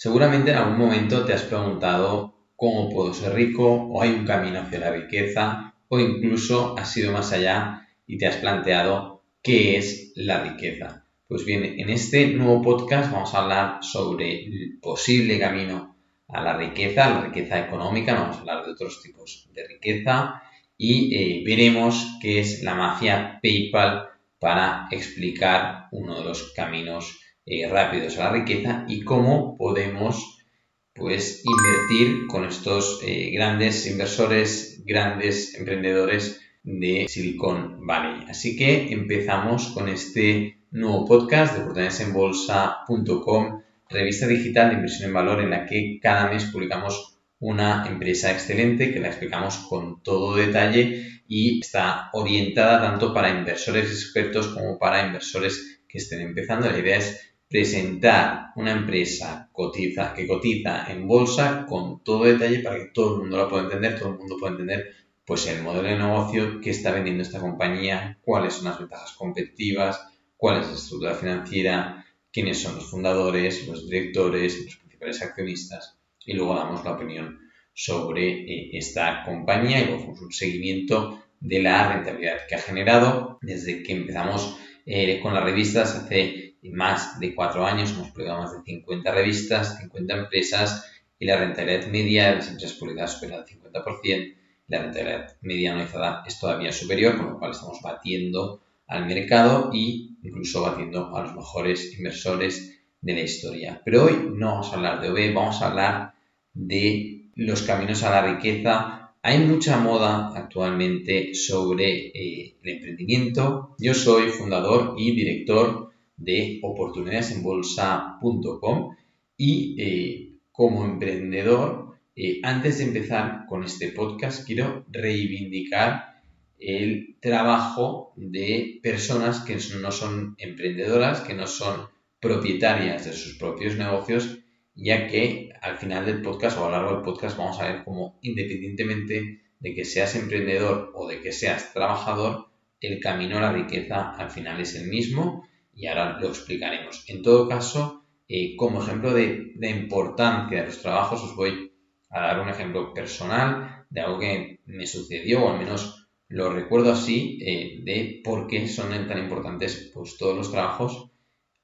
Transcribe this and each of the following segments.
Seguramente en algún momento te has preguntado cómo puedo ser rico o hay un camino hacia la riqueza o incluso has ido más allá y te has planteado qué es la riqueza. Pues bien, en este nuevo podcast vamos a hablar sobre el posible camino a la riqueza, la riqueza económica, no vamos a hablar de otros tipos de riqueza y eh, veremos qué es la mafia PayPal para explicar uno de los caminos eh, rápidos a la riqueza y cómo podemos pues invertir con estos eh, grandes inversores, grandes emprendedores de Silicon Valley. Así que empezamos con este nuevo podcast de oportunidadesenbolsa.com, revista digital de inversión en valor en la que cada mes publicamos una empresa excelente que la explicamos con todo detalle y está orientada tanto para inversores expertos como para inversores que estén empezando. La idea es presentar una empresa cotiza, que cotiza en bolsa con todo detalle para que todo el mundo la pueda entender, todo el mundo pueda entender pues el modelo de negocio que está vendiendo esta compañía, cuáles son las ventajas competitivas, cuál es la estructura financiera, quiénes son los fundadores, los directores, los principales accionistas y luego damos la opinión sobre eh, esta compañía y luego un seguimiento de la rentabilidad que ha generado desde que empezamos eh, con las revistas hace más de cuatro años hemos publicado más de 50 revistas, 50 empresas y la rentabilidad media de las empresas publicadas supera el 50%. La rentabilidad media anualizada es todavía superior, con lo cual estamos batiendo al mercado y incluso batiendo a los mejores inversores de la historia. Pero hoy no vamos a hablar de OB, vamos a hablar de los caminos a la riqueza. Hay mucha moda actualmente sobre eh, el emprendimiento. Yo soy fundador y director de oportunidadesenbolsa.com y eh, como emprendedor, eh, antes de empezar con este podcast, quiero reivindicar el trabajo de personas que no son emprendedoras, que no son propietarias de sus propios negocios, ya que al final del podcast o a lo largo del podcast vamos a ver cómo independientemente de que seas emprendedor o de que seas trabajador, el camino a la riqueza al final es el mismo y ahora lo explicaremos. En todo caso, eh, como ejemplo de, de, importancia de los trabajos, os voy a dar un ejemplo personal de algo que me sucedió, o al menos lo recuerdo así, eh, de por qué son tan importantes pues, todos los trabajos,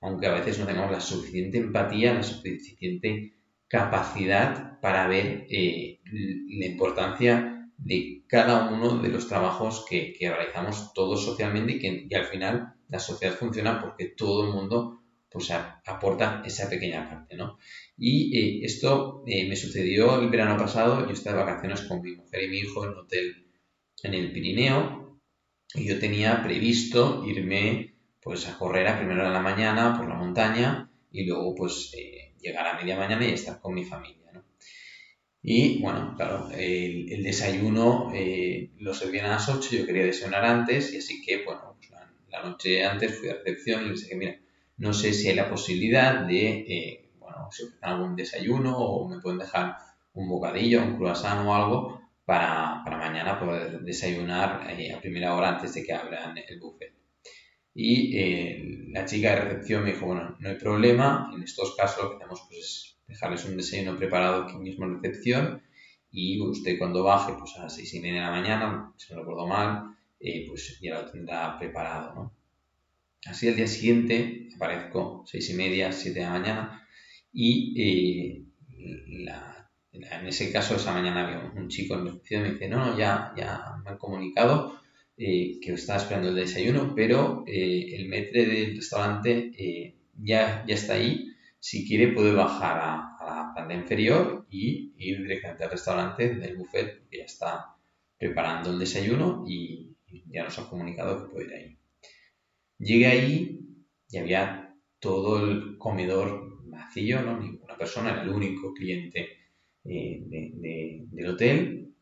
aunque a veces no tengamos la suficiente empatía, la suficiente capacidad para ver eh, la importancia de cada uno de los trabajos que, realizamos todos socialmente y que y al final la sociedad funciona porque todo el mundo pues aporta esa pequeña parte, ¿no? Y eh, esto eh, me sucedió el verano pasado, yo estaba de vacaciones con mi mujer y mi hijo en un hotel en el Pirineo y yo tenía previsto irme pues a correr a primera hora de la mañana por la montaña y luego pues eh, llegar a media mañana y estar con mi familia. Y bueno, claro, el, desayuno lo servían a las 8, yo quería desayunar antes y así que, bueno, la noche antes fui a recepción y les dije, mira, no sé si hay la posibilidad de, eh, bueno, si ofrecen algún desayuno o me pueden dejar un bocadillo, un croissant o algo para, mañana poder desayunar eh, a primera hora antes de que abran el buffet. Y eh, la chica de recepción me dijo, bueno, no hay problema, en estos casos lo que hacemos pues, es dejarles un desayuno preparado aquí mismo en recepción y usted cuando baje pues a las seis y media de la mañana, si no recuerdo mal, eh, pues ya lo tendrá preparado. Así al día siguiente aparezco seis y media, siete de la mañana y eh, en ese caso esa mañana había un chico en recepción y me dice, no, no, ya, ya me han comunicado eh, que estaba esperando el desayuno, pero el metre del restaurante ya, ya está ahí. Si quiere puede bajar a, a la planta inferior y ir directamente al restaurante del buffet, porque ya está preparando el desayuno y, ya nos ha comunicado que puede ir ahí. Llegué ahí y había todo el comedor vacío, ¿no? ninguna persona, era el único cliente eh, del hotel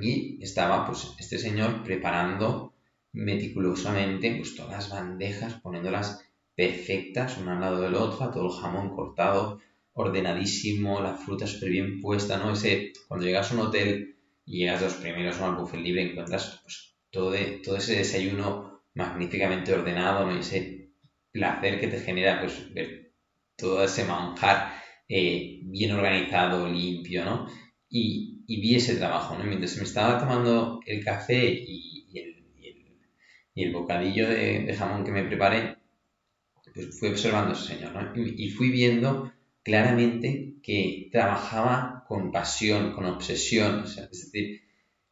y estaba pues este señor preparando meticulosamente pues todas las bandejas, poniéndolas perfectas una al lado del otro, todo el jamón cortado, ordenadísimo, la fruta súper bien puesta, ¿no? Ese, cuando llegas a un hotel y llegas a los primeros ¿no? al buffet libre encuentras pues, todo, ese desayuno magníficamente ordenado, ¿no? ese placer que te genera pues, ver todo ese manjar eh, bien organizado, limpio, ¿no? Y, vi ese trabajo, ¿no? Mientras me estaba tomando el café y, el, bocadillo de, jamón que me preparé, pues fui observando a ese señor, ¿no? Y, fui viendo claramente que trabajaba con pasión, con obsesión,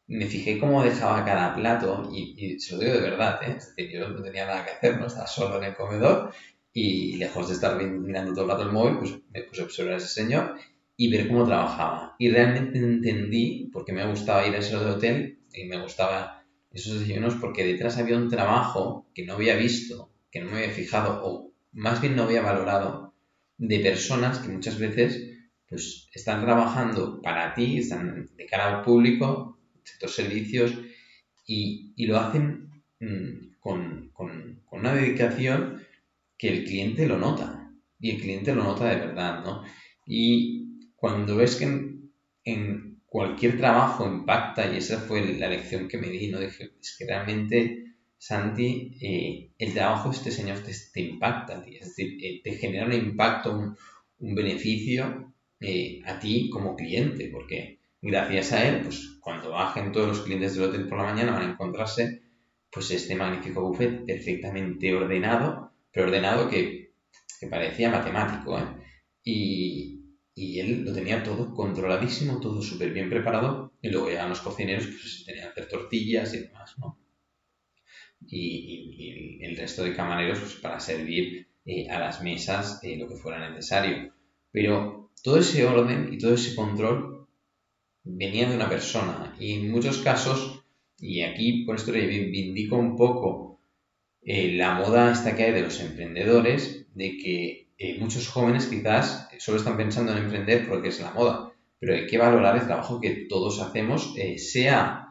me fijé cómo dejaba cada plato y, se lo digo de verdad, ¿eh? yo no tenía nada que hacer, no estaba solo en el comedor y lejos de estar mirando todo el rato el móvil, pues me puse a observar a ese señor y ver cómo trabajaba. Y realmente entendí, porque me gustaba ir a ese hotel y me gustaba esos desayunos, porque detrás había un trabajo que no había visto, que no me había fijado, o más bien no había valorado, de personas que muchas veces pues están trabajando para ti, están de cara al público, estos servicios, y, lo hacen mm, con, con, una dedicación que el cliente lo nota, y el cliente lo nota de verdad, ¿no? Y cuando ves que en, cualquier trabajo impacta, y esa fue la lección que me di, ¿no? Dije, es que realmente, Santi, eh, el trabajo de este señor te, impacta, es decir, eh, te genera un impacto, un, beneficio eh, a ti como cliente, porque gracias a él, pues cuando bajen todos los clientes del hotel por la mañana van a encontrarse pues este magnífico buffet perfectamente ordenado, pero ordenado que, parecía matemático, ¿eh? Y, él lo tenía todo controladísimo, todo súper bien preparado, y luego ya los cocineros pues tenían que hacer tortillas y demás, ¿no? Y, el resto de camareros pues, para servir eh, a las mesas eh, lo que fuera necesario. Pero todo ese orden y todo ese control venía de una persona y en muchos casos, y aquí por esto reivindico un poco eh, la moda esta que hay de los emprendedores, de que eh, muchos jóvenes quizás solo están pensando en emprender porque es la moda, pero hay que valorar el trabajo que todos hacemos, eh, sea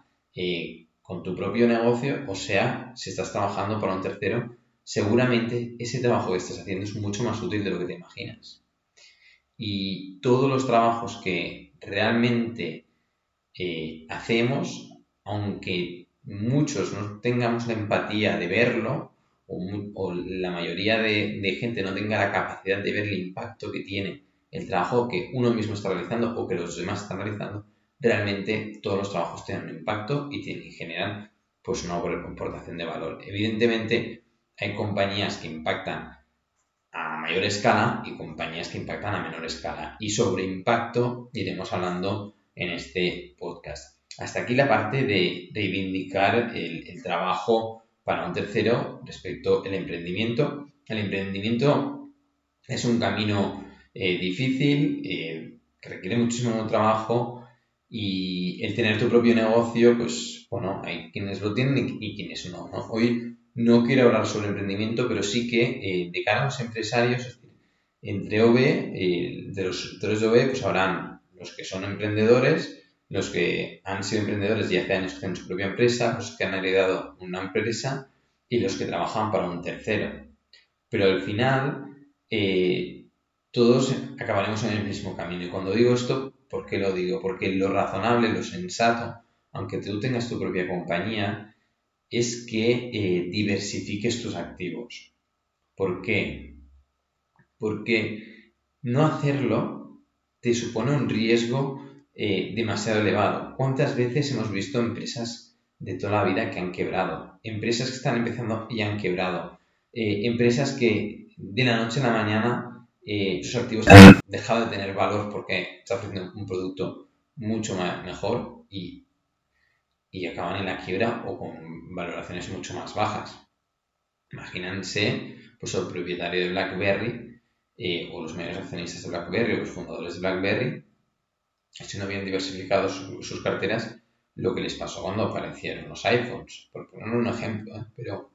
con tu propio negocio o sea si estás trabajando para un tercero, seguramente ese trabajo que estás haciendo es mucho más útil de lo que te imaginas. Y todos los trabajos que realmente eh, hacemos, aunque muchos no tengamos la empatía de verlo, o, la mayoría de, gente no tenga la capacidad de ver el impacto que tiene el trabajo que uno mismo está realizando o que los demás están realizando, realmente todos los trabajos tienen un impacto y, tienen, generan pues una comportación de valor. Evidentemente hay compañías que impactan mayor escala y compañías que impactan a menor escala. Y sobre impacto iremos hablando en este podcast. Hasta aquí la parte de reivindicar el, trabajo para un tercero respecto al emprendimiento. El emprendimiento es un camino eh, difícil, eh, requiere muchísimo trabajo y el tener tu propio negocio, pues bueno, hay quienes lo tienen y, quienes no, Hoy no quiero hablar sobre emprendimiento, pero sí que eh, de cara a los empresarios, entre OV, de los sectores de OV, pues habrán los que son emprendedores, los que han sido emprendedores y hace años que tienen su propia empresa, los que han heredado una empresa y los que trabajan para un tercero. Pero al final, eh, todos acabaremos en el mismo camino. Y cuando digo esto, ¿por qué lo digo? Porque lo razonable, lo sensato, aunque tú tengas tu propia compañía, es que eh, diversifiques tus activos. ¿Por qué? Porque no hacerlo te supone un riesgo eh, demasiado elevado. ¿Cuántas veces hemos visto empresas de toda la vida que han quebrado? Empresas que están empezando y han quebrado. Eh, empresas que de la noche a la mañana sus activos han dejado de tener valor porque está ofreciendo un producto mucho mejor y, y acaban en la quiebra o con valoraciones mucho más bajas. Imagínense pues, el propietario de BlackBerry eh, o los mayores accionistas de BlackBerry o los fundadores de BlackBerry, si no habían diversificado sus carteras, lo que les pasó cuando aparecieron los iPhones, por poner un ejemplo, ¿eh? pero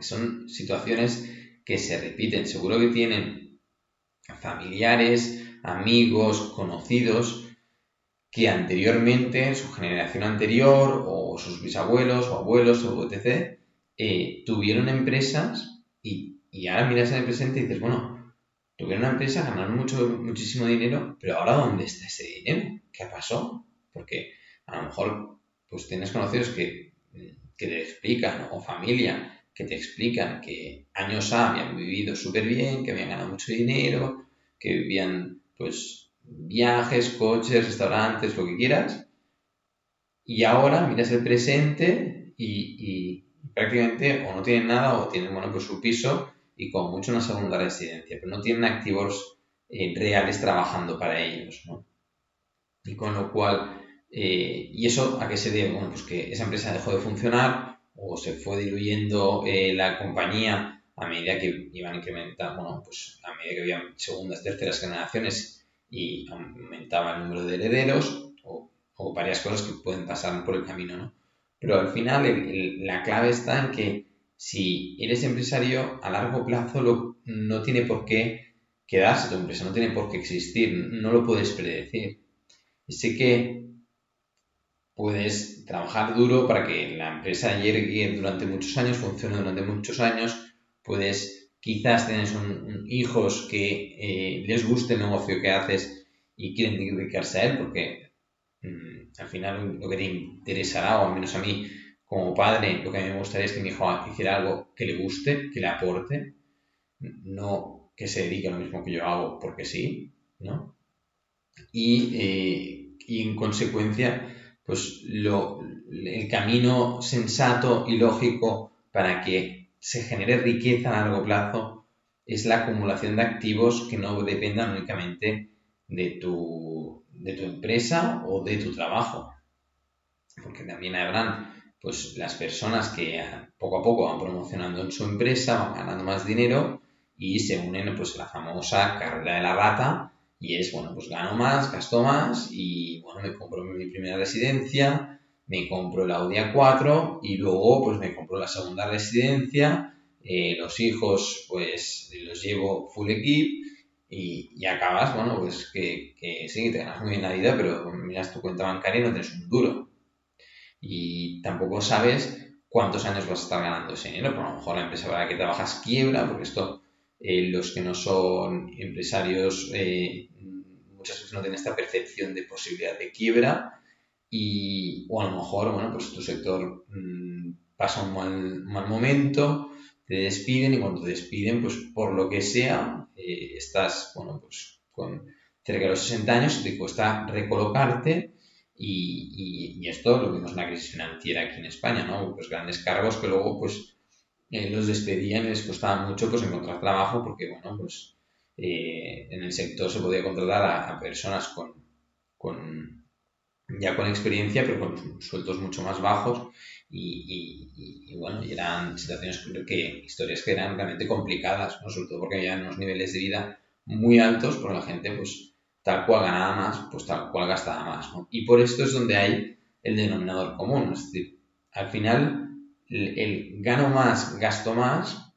son situaciones que se repiten. Seguro que tienen familiares, amigos, conocidos, que anteriormente, su generación anterior, o sus bisabuelos o abuelos o etc., eh, tuvieron empresas y, y ahora miras en el presente y dices, bueno, tuvieron una empresa, ganaron mucho, muchísimo dinero, pero ahora ¿dónde está ese dinero? ¿Qué pasó? Porque a lo mejor pues tienes conocidos que, te explican, o familia, que te explican que años habían vivido súper bien, que habían ganado mucho dinero, que vivían pues viajes, coches, restaurantes, lo que quieras. Y ahora miras el presente y, prácticamente o no tienen nada o tienen, bueno, pues su piso y con mucho una segunda residencia, pero no tienen activos eh, reales trabajando para ellos, ¿no? Y con lo cual, eh, ¿y eso a qué se debe? Bueno, pues que esa empresa dejó de funcionar o se fue diluyendo eh, la compañía a medida que iban incrementando, bueno, pues a medida que había segundas, terceras generaciones y aumentaba el número de herederos o, varias cosas que pueden pasar por el camino, ¿no? Pero al final la clave está en que si eres empresario a largo plazo no tiene por qué quedarse tu empresa, no tiene por qué existir, no lo puedes predecir. Y sé que puedes trabajar duro para que la empresa llegue durante muchos años, funcione durante muchos años, puedes quizás tener hijos que eh, les guste el negocio que haces y quieren dedicarse a él porque mm, al final lo que te interesará, o al menos a mí como padre, lo que a mí me gustaría es que mi hijo hiciera algo que le guste, que le aporte, no que se dedique a lo mismo que yo hago porque sí, ¿no? Y, eh, en consecuencia, pues lo, el camino sensato y lógico para que se genere riqueza a largo plazo es la acumulación de activos que no dependan únicamente de tu, de tu empresa o de tu trabajo. Porque también habrán pues las personas que poco a poco van promocionando en su empresa, van ganando más dinero y se unen pues la famosa carrera de la rata y es, bueno, pues gano más, gasto más y bueno, me compro mi primera residencia, me compro el Audi A4 y luego pues me compro la segunda residencia, eh, los hijos pues los llevo full equip y, acabas, bueno, pues que, que sí, te ganas muy bien la vida, pero miras tu cuenta bancaria y no tienes un duro y tampoco sabes cuántos años vas a estar ganando ese dinero. Por lo mejor la empresa para la que trabajas quiebra, porque esto eh, los que no son empresarios eh, muchas veces no tienen esta percepción de posibilidad de quiebra y o a lo mejor bueno pues tu sector mm, pasa un mal, mal, momento te despiden y cuando te despiden pues por lo que sea eh, estás bueno pues con cerca de los 60 años te cuesta recolocarte y, esto lo vimos en la crisis financiera aquí en España, ¿no? Pues grandes cargos que luego, pues, eh, los despedían y les costaba mucho, pues, encontrar trabajo porque, bueno, pues, eh, en el sector se podía contratar a, personas con, con, ya con experiencia, pero con sueldos mucho más bajos y, y, bueno, y eran situaciones que, historias que eran realmente complicadas, ¿no? Sobre todo porque había unos niveles de vida muy altos, porque la gente, pues, tal cual ganaba más, pues tal cual gastaba más. Y por esto es donde hay el denominador común. Es decir, al final, el, gano más, gasto más,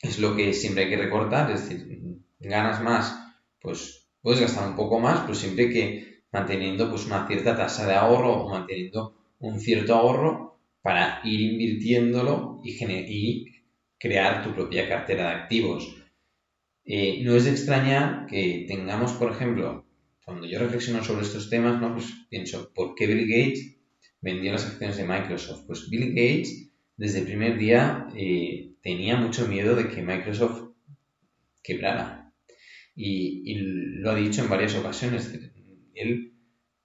es lo que siempre hay que recortar. Es decir, ganas más, pues puedes gastar un poco más, pero siempre que manteniendo pues una cierta tasa de ahorro o manteniendo un cierto ahorro para ir invirtiéndolo y, y crear tu propia cartera de activos. Eh, no es de extrañar que tengamos, por ejemplo, cuando yo reflexiono sobre estos temas, ¿no? Pues pienso, ¿por qué Bill Gates vendió las acciones de Microsoft? Pues Bill Gates, desde el primer día, eh, tenía mucho miedo de que Microsoft quebrara. Y, lo ha dicho en varias ocasiones. Él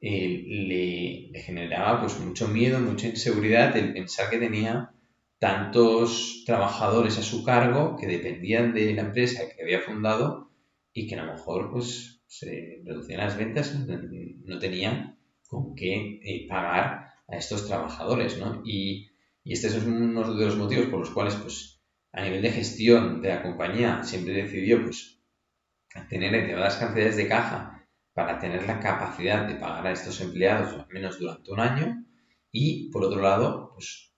le, le, generaba pues mucho miedo, mucha inseguridad el pensar que tenía tantos trabajadores a su cargo que dependían de la empresa que había fundado y que a lo mejor pues se reducían las ventas, no tenían con qué eh, pagar a estos trabajadores, ¿no? Y, este es uno de los motivos por los cuales, pues, a nivel de gestión de la compañía siempre decidió, pues, tener elevadas cantidades de caja para tener la capacidad de pagar a estos empleados al menos durante un año y, por otro lado, pues,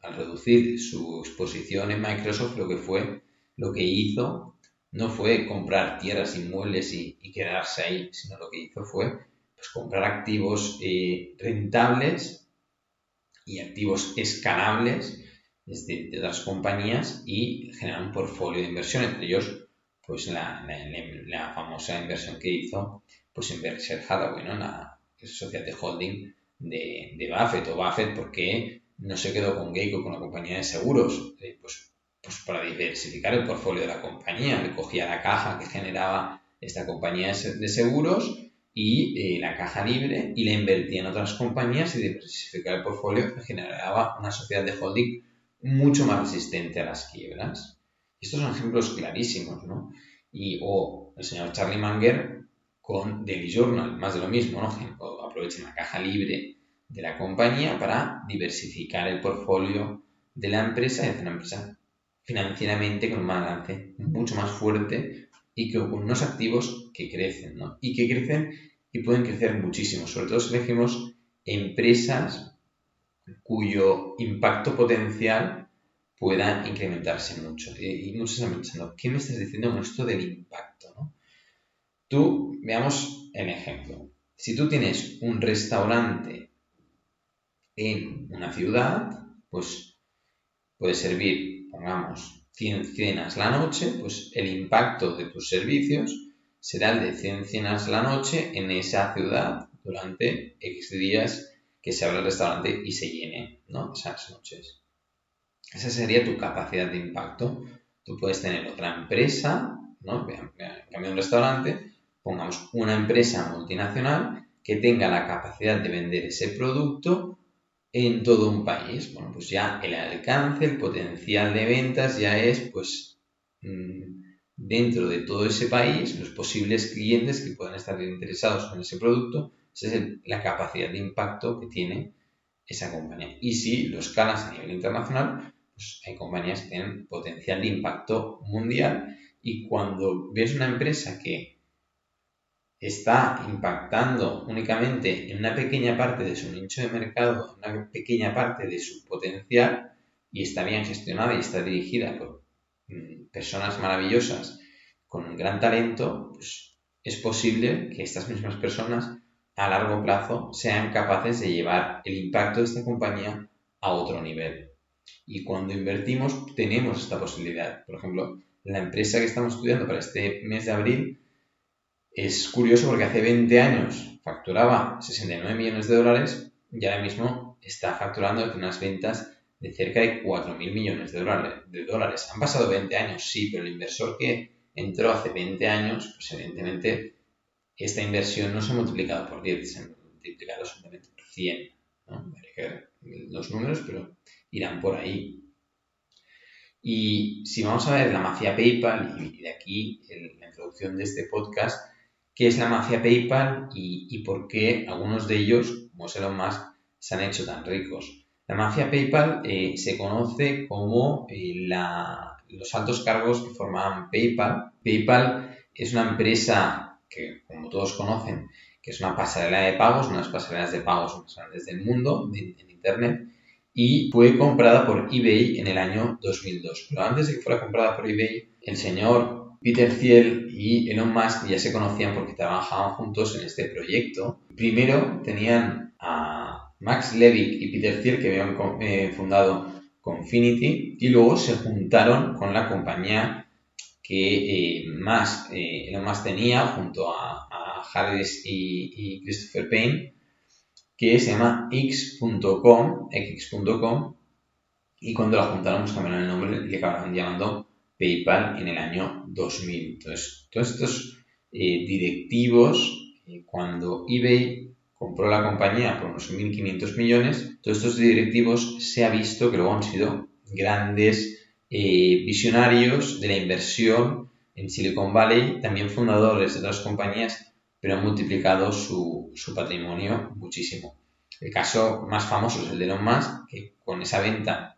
al reducir su exposición en Microsoft, lo que fue, lo que hizo, no fue comprar tierras, inmuebles y, y quedarse ahí, sino lo que hizo fue pues, comprar activos eh, rentables y activos escalables de, de, otras compañías y generar un portfolio de inversión, entre ellos pues la, la, famosa inversión que hizo pues en Berkshire Hathaway, ¿no? la sociedad de holding de, de Buffett o Buffett porque no se quedó con Geico, con la compañía de seguros, eh, pues, pues para diversificar el portfolio de la compañía, le cogía la caja que generaba esta compañía de seguros y eh, la caja libre y la invertía en otras compañías y diversificar el portfolio generaba una sociedad de holding mucho más resistente a las quiebras. Estos son ejemplos clarísimos, ¿no? Y, o el señor Charlie Munger con Daily Journal, más de lo mismo, ¿no? Aprovechen la caja libre de la compañía para diversificar el portfolio de la empresa y hacer una empresa financieramente con un balance mucho más fuerte y con unos activos que crecen, ¿no? Y que crecen y pueden crecer muchísimo, sobre todo si elegimos empresas cuyo impacto potencial pueda incrementarse mucho. Y, muchos están pensando, ¿qué me estás diciendo con esto del impacto? ¿no? Tú, veamos el ejemplo. Si tú tienes un restaurante en una ciudad, pues puede servir, pongamos, 100 cenas la noche, pues el impacto de tus servicios será el de 100 cenas la noche en esa ciudad durante X días que se abra el restaurante y se llene, ¿no? Esas noches. Esa sería tu capacidad de impacto. Tú puedes tener otra empresa, ¿no? En cambio un restaurante, pongamos una empresa multinacional que tenga la capacidad de vender ese producto en todo un país. Bueno, pues ya el alcance, el potencial de ventas ya es, pues, mm, dentro de todo ese país, los posibles clientes que puedan estar interesados en ese producto, esa es la capacidad de impacto que tiene esa compañía. Y si lo escalas a nivel internacional, pues hay compañías que tienen potencial de impacto mundial y cuando ves una empresa que está impactando únicamente en una pequeña parte de su nicho de mercado, en una pequeña parte de su potencial y está bien gestionada y está dirigida por mm, personas maravillosas con un gran talento, pues es posible que estas mismas personas a largo plazo sean capaces de llevar el impacto de esta compañía a otro nivel. Y cuando invertimos tenemos esta posibilidad. Por ejemplo, la empresa que estamos estudiando para este mes de abril es curioso porque hace 20 años facturaba 69 millones de dólares y ahora mismo está facturando unas ventas de cerca de 4.000 millones de dólares, Han pasado 20 años, sí, pero el inversor que entró hace 20 años, pues evidentemente esta inversión no se ha multiplicado por 10, se ha multiplicado simplemente por 100. ¿no? los números, pero irán por ahí. Y si vamos a ver la mafia PayPal, y de aquí la introducción de este podcast, qué es la mafia PayPal y, por qué algunos de ellos, como Elon Musk, se han hecho tan ricos. La mafia PayPal eh, se conoce como eh, los altos cargos que formaban PayPal. PayPal es una empresa que, como todos conocen, que es una pasarela de pagos, una de las pasarelas de pagos más grandes del mundo en Internet, y fue comprada por eBay en el año 2002. Pero antes de que fuera comprada por eBay, el señor Peter Thiel y Elon Musk ya se conocían porque trabajaban juntos en este proyecto. Primero tenían a Max Levick y Peter Thiel que habían eh, fundado Confinity y luego se juntaron con la compañía que eh, más eh, Elon Musk tenía junto a, Harris y, Christopher Payne que se llama x.com, x.com y cuando la juntaron pues cambiaron el nombre y le acabaron llamando PayPal en el año 2000. Entonces, todos estos eh, directivos, eh, cuando eBay compró la compañía por unos 1.500 millones, todos estos directivos se ha visto que luego han sido grandes eh, visionarios de la inversión en Silicon Valley, también fundadores de otras compañías, pero han multiplicado su, su patrimonio muchísimo. El caso más famoso es el de Elon Musk, que con esa venta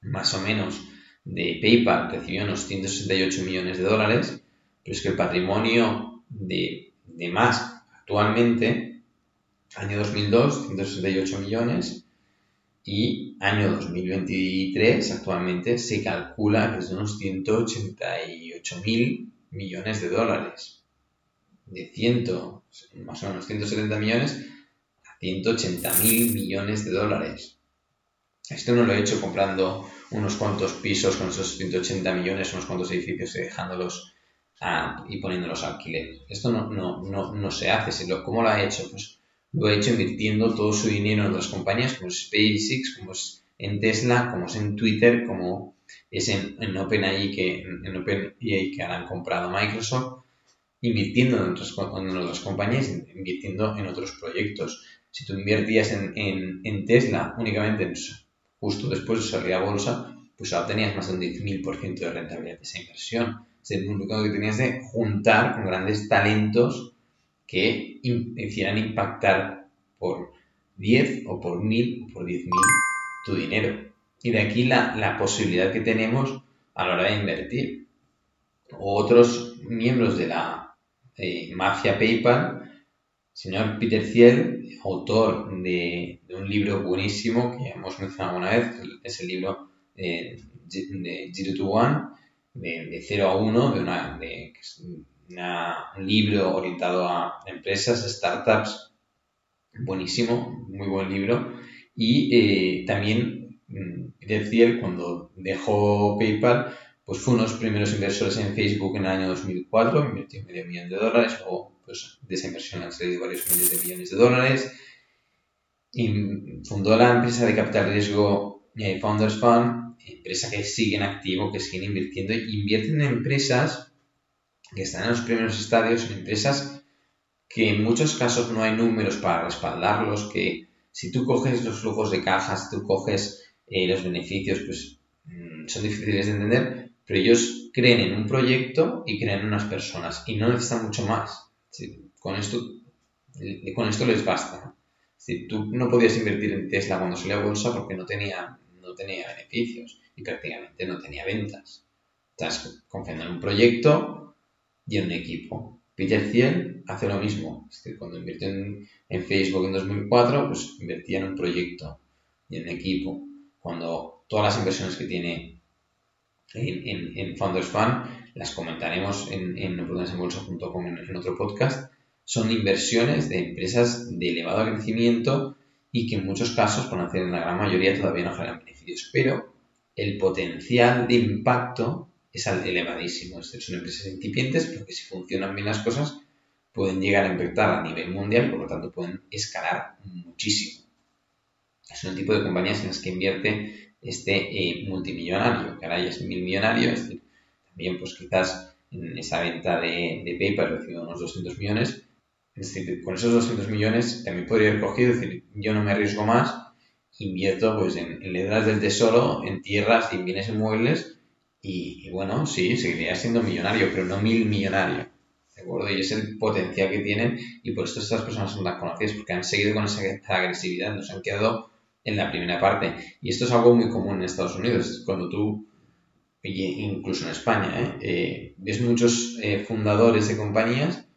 más o menos de PayPal recibió unos 168 millones de dólares, pero es que el patrimonio de, de Musk actualmente, año 2002, 168 millones, y año 2023 actualmente se calcula que es de unos 188 mil millones de dólares. De 100, más o menos 170 millones a 180 mil millones de dólares. Esto no lo he hecho comprando unos cuantos pisos con esos 180 millones, unos cuantos edificios y dejándolos y poniéndolos a alquiler. Esto no, no, no, no se hace. ¿Cómo lo ha hecho? Pues lo ha hecho invirtiendo todo su dinero en otras compañías como SpaceX, como es en Tesla, como es en Twitter, como es en, en OpenAI que, en OpenAI que han comprado Microsoft. Invirtiendo en otras, en otras compañías, invirtiendo en otros proyectos. Si tú invertías en, en, Tesla únicamente justo después de salir a bolsa, pues ahora tenías más de un 10.000% de rentabilidad de esa inversión. Es lo único que tenías de juntar con grandes talentos que hicieran impactar por 10 o por 1000 o por 10.000 tu dinero. Y de aquí la, la, posibilidad que tenemos a la hora de invertir. Otros miembros de la eh, mafia PayPal, señor Peter Thiel, autor de, de, un libro buenísimo que hemos mencionado una vez, es el libro eh, de Zero to One, de, de 0 a 1, de, una, de un libro orientado a empresas, startups, buenísimo, muy buen libro. Y eh, también mm, Peter Thiel, cuando dejó PayPal, pues fue uno de los primeros inversores en Facebook en el año 2004, invirtió medio millón de dólares, o pues de esa inversión han salido varios miles de millones de dólares. Y fundó la empresa de capital riesgo eh, Founders Fund, empresa que sigue en activo, que siguen invirtiendo, invierten en empresas que están en los primeros estadios, en empresas que en muchos casos no hay números para respaldarlos, que si tú coges los flujos de cajas, si tú coges eh, los beneficios, pues mm, son difíciles de entender, pero ellos creen en un proyecto y creen en unas personas y no necesitan mucho más. con, esto, con esto les basta. Si tú no podías invertir en Tesla cuando salió a bolsa porque no tenía, no tenía beneficios y prácticamente no tenía ventas. Estás confiando en un proyecto y en un equipo. Peter Thiel hace lo mismo. cuando invirtió en, Facebook en 2004, pues invertía en un proyecto y en un equipo. Cuando todas las inversiones que tiene en, en, Founders Fund, las comentaremos en, en bolsa.com en, en otro podcast, son inversiones de empresas de elevado crecimiento y que en muchos casos, por decir en la gran mayoría, todavía no generan beneficios. Pero el potencial de impacto es elevadísimo. Son empresas incipientes, pero que si funcionan bien las cosas, pueden llegar a impactar a nivel mundial por lo tanto pueden escalar muchísimo. Es un tipo de compañías en las que invierte este eh, multimillonario, que ahora ya es mil millonario, es decir, también pues quizás en esa venta de, de PayPal recibió unos 200 millones, es decir, con esos 200 millones también podría haber cogido, es decir, yo no me arriesgo más, invierto pues en, en letras del tesoro, en tierras en bienes inmuebles y, y, bueno, sí, seguiría siendo millonario, pero no mil millonario. ¿De acuerdo? Y es el potencial que tienen y por eso estas personas son tan conocidas, porque han seguido con esa agresividad, nos han quedado en la primera parte. Y esto es algo muy común en Estados Unidos. Cuando tú, incluso en España, ¿eh? Eh, ves muchos eh, fundadores de compañías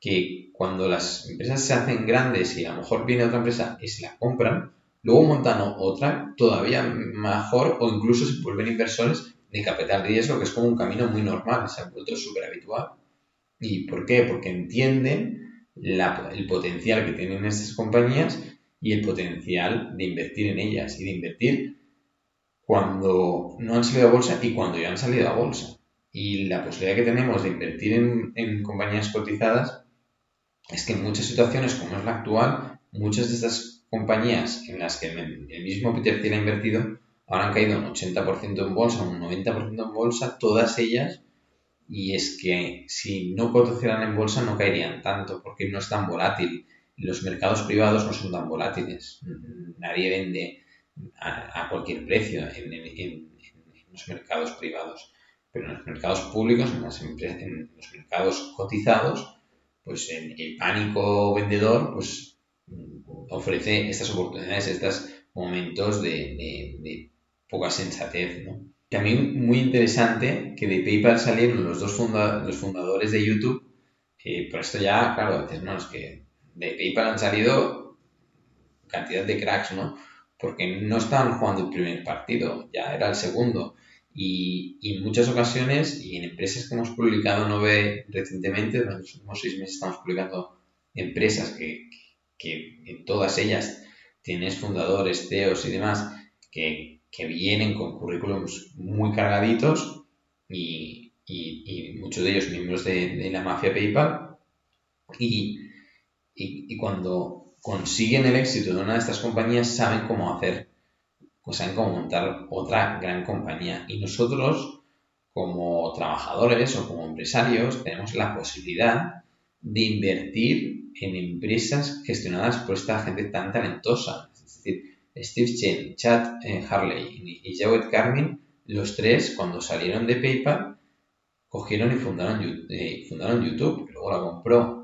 que cuando las empresas se hacen grandes y a lo mejor viene otra empresa y se la compran, luego montan otra todavía mejor o incluso se vuelven inversores de capital riesgo, que es como un camino muy normal, se ha vuelto súper habitual. ¿Y por qué? Porque entienden el potencial que tienen estas compañías y el potencial de invertir en ellas y de invertir cuando no han salido a bolsa y cuando ya han salido a bolsa. Y la posibilidad que tenemos de invertir en, compañías cotizadas es que en muchas situaciones como es la actual, muchas de estas compañías en las que el, mismo Peter Thiel ha invertido ahora han caído un 80% en bolsa, un 90% en bolsa, todas ellas, y es que si no cotizaran en bolsa no caerían tanto porque no es tan volátil los mercados privados no son tan volátiles. Nadie vende a, cualquier precio en, los mercados privados. Pero en los mercados públicos, en, las en los mercados cotizados, pues el pánico vendedor pues, ofrece estas oportunidades, estos momentos de, poca sensatez. También muy interesante que de PayPal salieron los dos los fundadores de YouTube, que por esto ya, claro, veces no, es que de PayPal han salido cantidad de cracks, ¿no? Porque no estaban jugando el primer partido, ya era el segundo. Y, en muchas ocasiones, y en empresas que hemos publicado, no ve recientemente, en los últimos seis meses estamos publicando empresas que, que en todas ellas tienes fundadores, CEOs y demás, que, que vienen con currículums muy cargaditos y, y, y muchos de ellos miembros de, de la mafia PayPal. Y, y, cuando consiguen el éxito de una de estas compañías saben cómo hacer, pues saben cómo montar otra gran compañía. Y nosotros, como trabajadores o como empresarios tenemos la posibilidad de invertir en empresas gestionadas por esta gente tan talentosa. Es decir, Steve Chen, Chad eh, Harley y Jawed Carmin, los tres, cuando salieron de PayPal, cogieron y fundaron, eh, fundaron YouTube. Luego la compró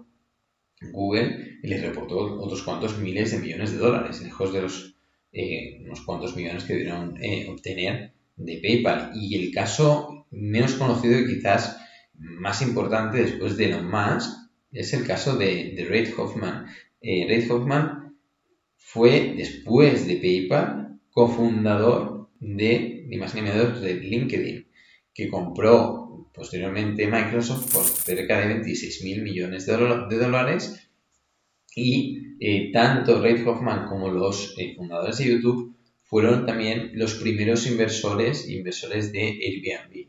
Google y les reportó otros cuantos miles de millones de dólares, lejos de los eh, unos cuantos millones que debieron obtener de PayPal. Y el caso menos conocido y quizás más importante después de Elon Musk es el caso de, de Reid Hoffman. Eh, Reid Hoffman fue, después de PayPal, cofundador de, ni más de LinkedIn, que compró posteriormente Microsoft por cerca de 26 mil millones de, dólares y eh, tanto Reid Hoffman como los eh, fundadores de YouTube fueron también los primeros inversores, inversores de Airbnb.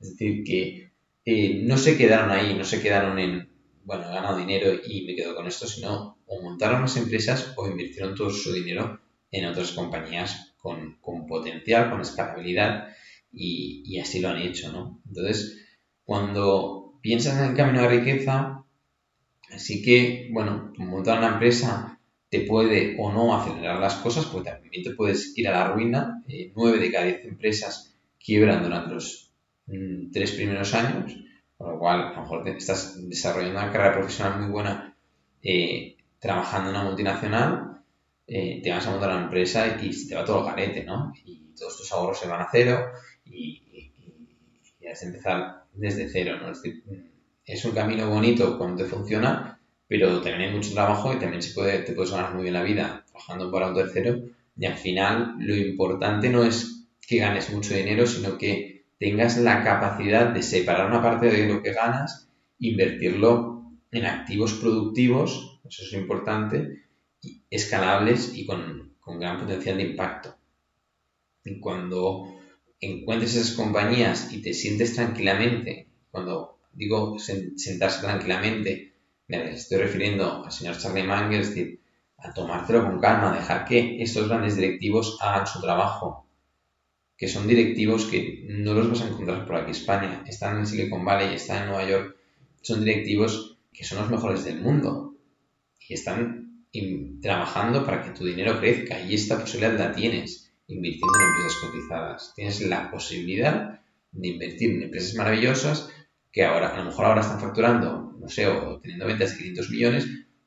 Es decir, que eh, no se quedaron ahí, no se quedaron en, bueno, he ganado dinero y me quedo con esto, sino o montaron las empresas o invirtieron todo su dinero en otras compañías con, potencial, con escalabilidad y, así lo han hecho, ¿no? Entonces, cuando piensas en el camino de riqueza, así que, bueno, montar una empresa te puede o no acelerar las cosas, porque también te puedes ir a la ruina. Eh, nueve de cada diez empresas quiebran durante los mm, tres primeros años, con lo cual a lo mejor estás desarrollando una carrera profesional muy buena eh, trabajando en una multinacional, eh, te vas a montar una empresa y, te va todo el garete, ¿no? Y todos tus ahorros se van a cero y, y, has de empezar desde cero, ¿no? Es, decir, es un camino bonito cuando te funciona, pero también hay mucho trabajo y también se puede, te puedes ganar muy bien la vida trabajando para un tercero y al final lo importante no es que ganes mucho dinero, sino que tengas la capacidad de separar una parte de lo que ganas, invertirlo en activos productivos, eso es importante, escalables y con, con gran potencial de impacto. Y cuando encuentres esas compañías y te sientes tranquilamente, cuando digo sentarse tranquilamente, me estoy refiriendo al señor Charlie Munger, es decir, a tomártelo con calma, dejar que estos grandes directivos hagan su trabajo, que son directivos que no los vas a encontrar por aquí España, están en Silicon Valley, están en Nueva York, son directivos que son los mejores del mundo y están trabajando para que tu dinero crezca y esta posibilidad la tienes invirtiendo en empresas cotizadas. Tienes la posibilidad de invertir en empresas maravillosas que ahora, a lo mejor ahora están facturando, no sé, o teniendo ventas de 500 millones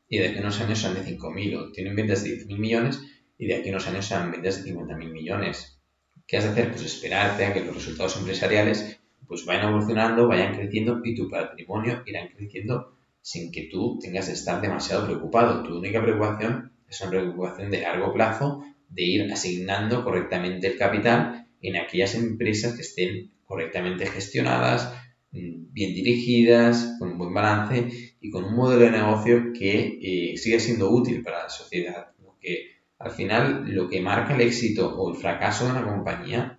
y de aquí a unos años sean de 5.000 o tienen ventas de 10.000 millones y de aquí a unos años sean ventas de 50.000 millones. ¿Qué has de hacer? Pues esperarte a que los resultados empresariales pues vayan evolucionando, vayan creciendo y tu patrimonio irá creciendo sin que tú tengas que estar demasiado preocupado. Tu única preocupación es una preocupación de largo plazo de ir asignando correctamente el capital en aquellas empresas que estén correctamente gestionadas, bien dirigidas, con un buen balance y con un modelo de negocio que eh, siga siendo útil para la sociedad. Porque al final lo que marca el éxito o el fracaso de una compañía,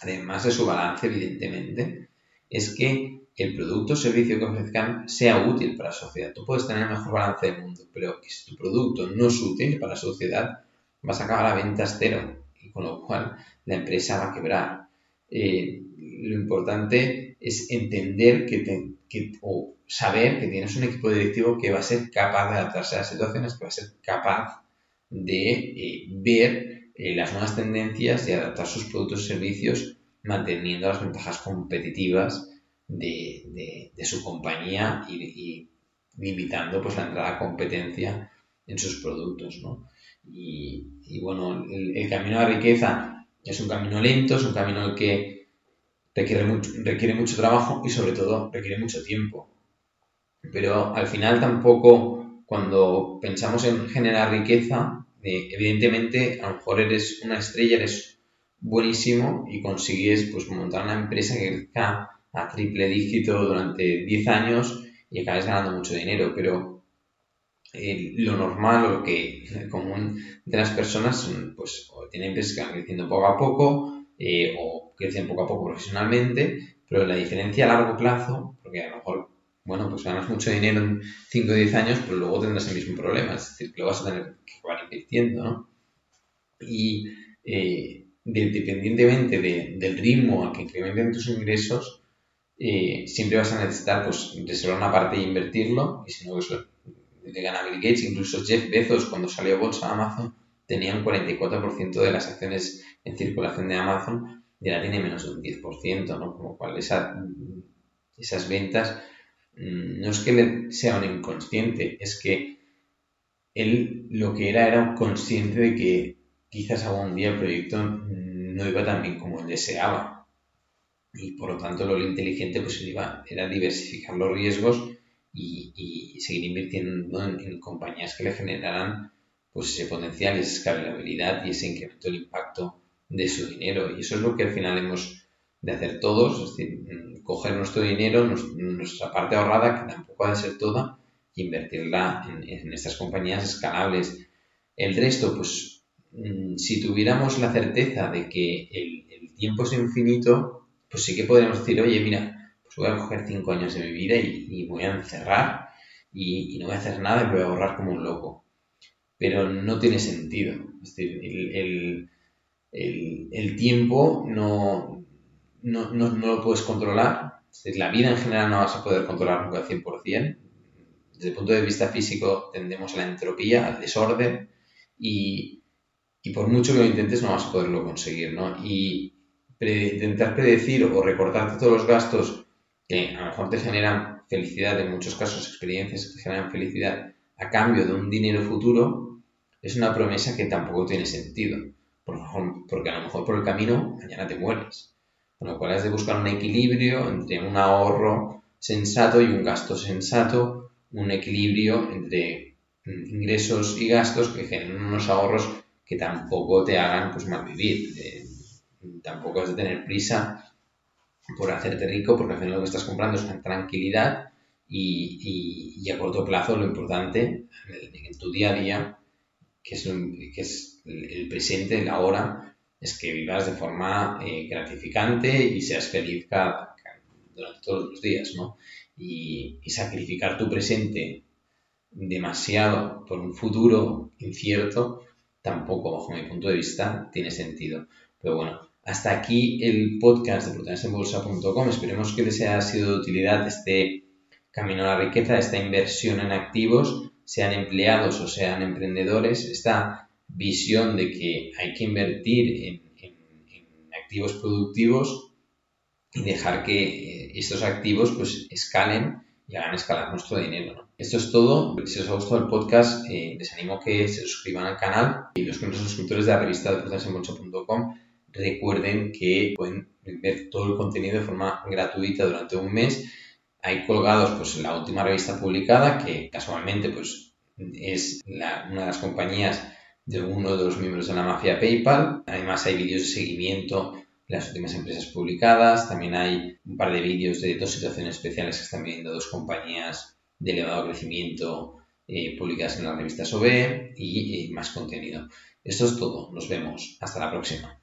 además de su balance, evidentemente, es que el producto o servicio que ofrezcan sea útil para la sociedad. Tú puedes tener el mejor balance del mundo, pero si tu producto no es útil para la sociedad, vas a acabar a ventas cero y con lo cual la empresa va a quebrar. Eh, lo importante es entender que, o saber que tienes un equipo directivo que va a ser capaz de adaptarse a las situaciones, que va a ser capaz de eh, ver eh, las nuevas tendencias y adaptar sus productos y servicios manteniendo las ventajas competitivas de, su compañía y, limitando pues, la entrada a competencia en sus productos. Y, bueno, el, camino a la riqueza es un camino lento, es un camino que requiere mucho, requiere mucho trabajo y sobre todo requiere mucho tiempo. Pero al final tampoco, cuando pensamos en generar riqueza, eh, evidentemente a lo mejor eres una estrella, eres buenísimo y consigues pues montar una empresa que crezca a triple dígito durante 10 años y acabes ganando mucho dinero, pero eh, lo normal o lo que común de las personas pues tienen empresas que van creciendo poco a poco eh, o crecen poco a poco profesionalmente, pero la diferencia a largo plazo, porque a lo mejor, bueno, pues ganas mucho dinero en 5 o 10 años, pero luego tendrás el mismo problema, es decir, que lo vas a tener que acabar invirtiendo, ¿no? Y eh, independientemente del ritmo al que incrementen tus ingresos, eh, siempre vas a necesitar pues, reservar una parte e invertirlo, y si no, eso le gana Bill Gates, incluso Jeff Bezos, cuando salió a bolsa Amazon, tenía un 44% de las acciones en circulación de Amazon y ahora tiene menos de un 10%, ¿no? Como cual esas ventas mm, no es que sea un inconsciente, es que él lo que era era consciente de que quizás algún día el proyecto no iba tan bien como él deseaba. Y por lo tanto lo inteligente pues iba, era diversificar los riesgos y, seguir invirtiendo en, compañías que le generaran pues ese potencial, esa escalabilidad y ese incremento del impacto de su dinero. Y eso es lo que al final hemos de hacer todos, es decir, mm, coger nuestro dinero, nuestra parte ahorrada, que tampoco ha de ser toda, e invertirla en, estas compañías escalables. El resto, pues mm, si tuviéramos la certeza de que el, tiempo es infinito, pues sí que podríamos decir, oye, mira, pues voy a coger cinco años de mi vida y, voy a encerrar y, no voy a hacer nada y voy a ahorrar como un loco. Pero no tiene sentido. Es decir, el, el tiempo no, no, no, no, lo puedes controlar. Es decir, la vida en general no vas a poder controlar nunca al 100% desde el punto de vista físico tendemos a la entropía, al desorden y, por mucho que lo intentes no vas a poderlo conseguir, ¿no? Y intentar predecir o recortarte todos los gastos que a lo mejor te generan felicidad, en muchos casos experiencias que te generan felicidad a cambio de un dinero futuro, es una promesa que tampoco tiene sentido, porque a lo mejor por el camino mañana te mueres. Con lo cual has de buscar un equilibrio entre un ahorro sensato y un gasto sensato un equilibrio entre ingresos y gastos que generen unos ahorros que tampoco te hagan pues malvivir. Eh, tampoco has de tener prisa por hacerte rico porque al final lo que estás comprando es una tranquilidad y, a corto plazo lo importante en, tu día a día, que es, que es el presente, la hora, es que vivas de forma eh, gratificante y seas feliz cada, durante todos los días, ¿no? y, sacrificar tu presente demasiado por un futuro incierto, tampoco, bajo mi punto de vista, tiene sentido. Pero bueno, hasta aquí el podcast de protagonesenbolsa.com. Esperemos que les haya sido de utilidad este camino a la riqueza, esta inversión en activos, sean empleados o sean emprendedores, esta visión de que hay que invertir en, activos productivos y dejar que estos activos pues escalen y hagan escalar nuestro dinero. Esto es todo. Si os ha gustado el podcast, eh, les animo a que se suscriban al canal y los que no son suscriptores de la revista de recuerden que pueden ver todo el contenido de forma gratuita durante un mes. Hay colgados pues la última revista publicada que casualmente pues es una de las compañías de uno de los miembros de la mafia PayPal. Además hay vídeos de seguimiento las últimas empresas publicadas. También hay un par de vídeos de dos situaciones especiales que están viendo dos compañías de elevado crecimiento eh, publicadas en la revista SOBE y más contenido. Esto es todo. Nos vemos. Hasta la próxima.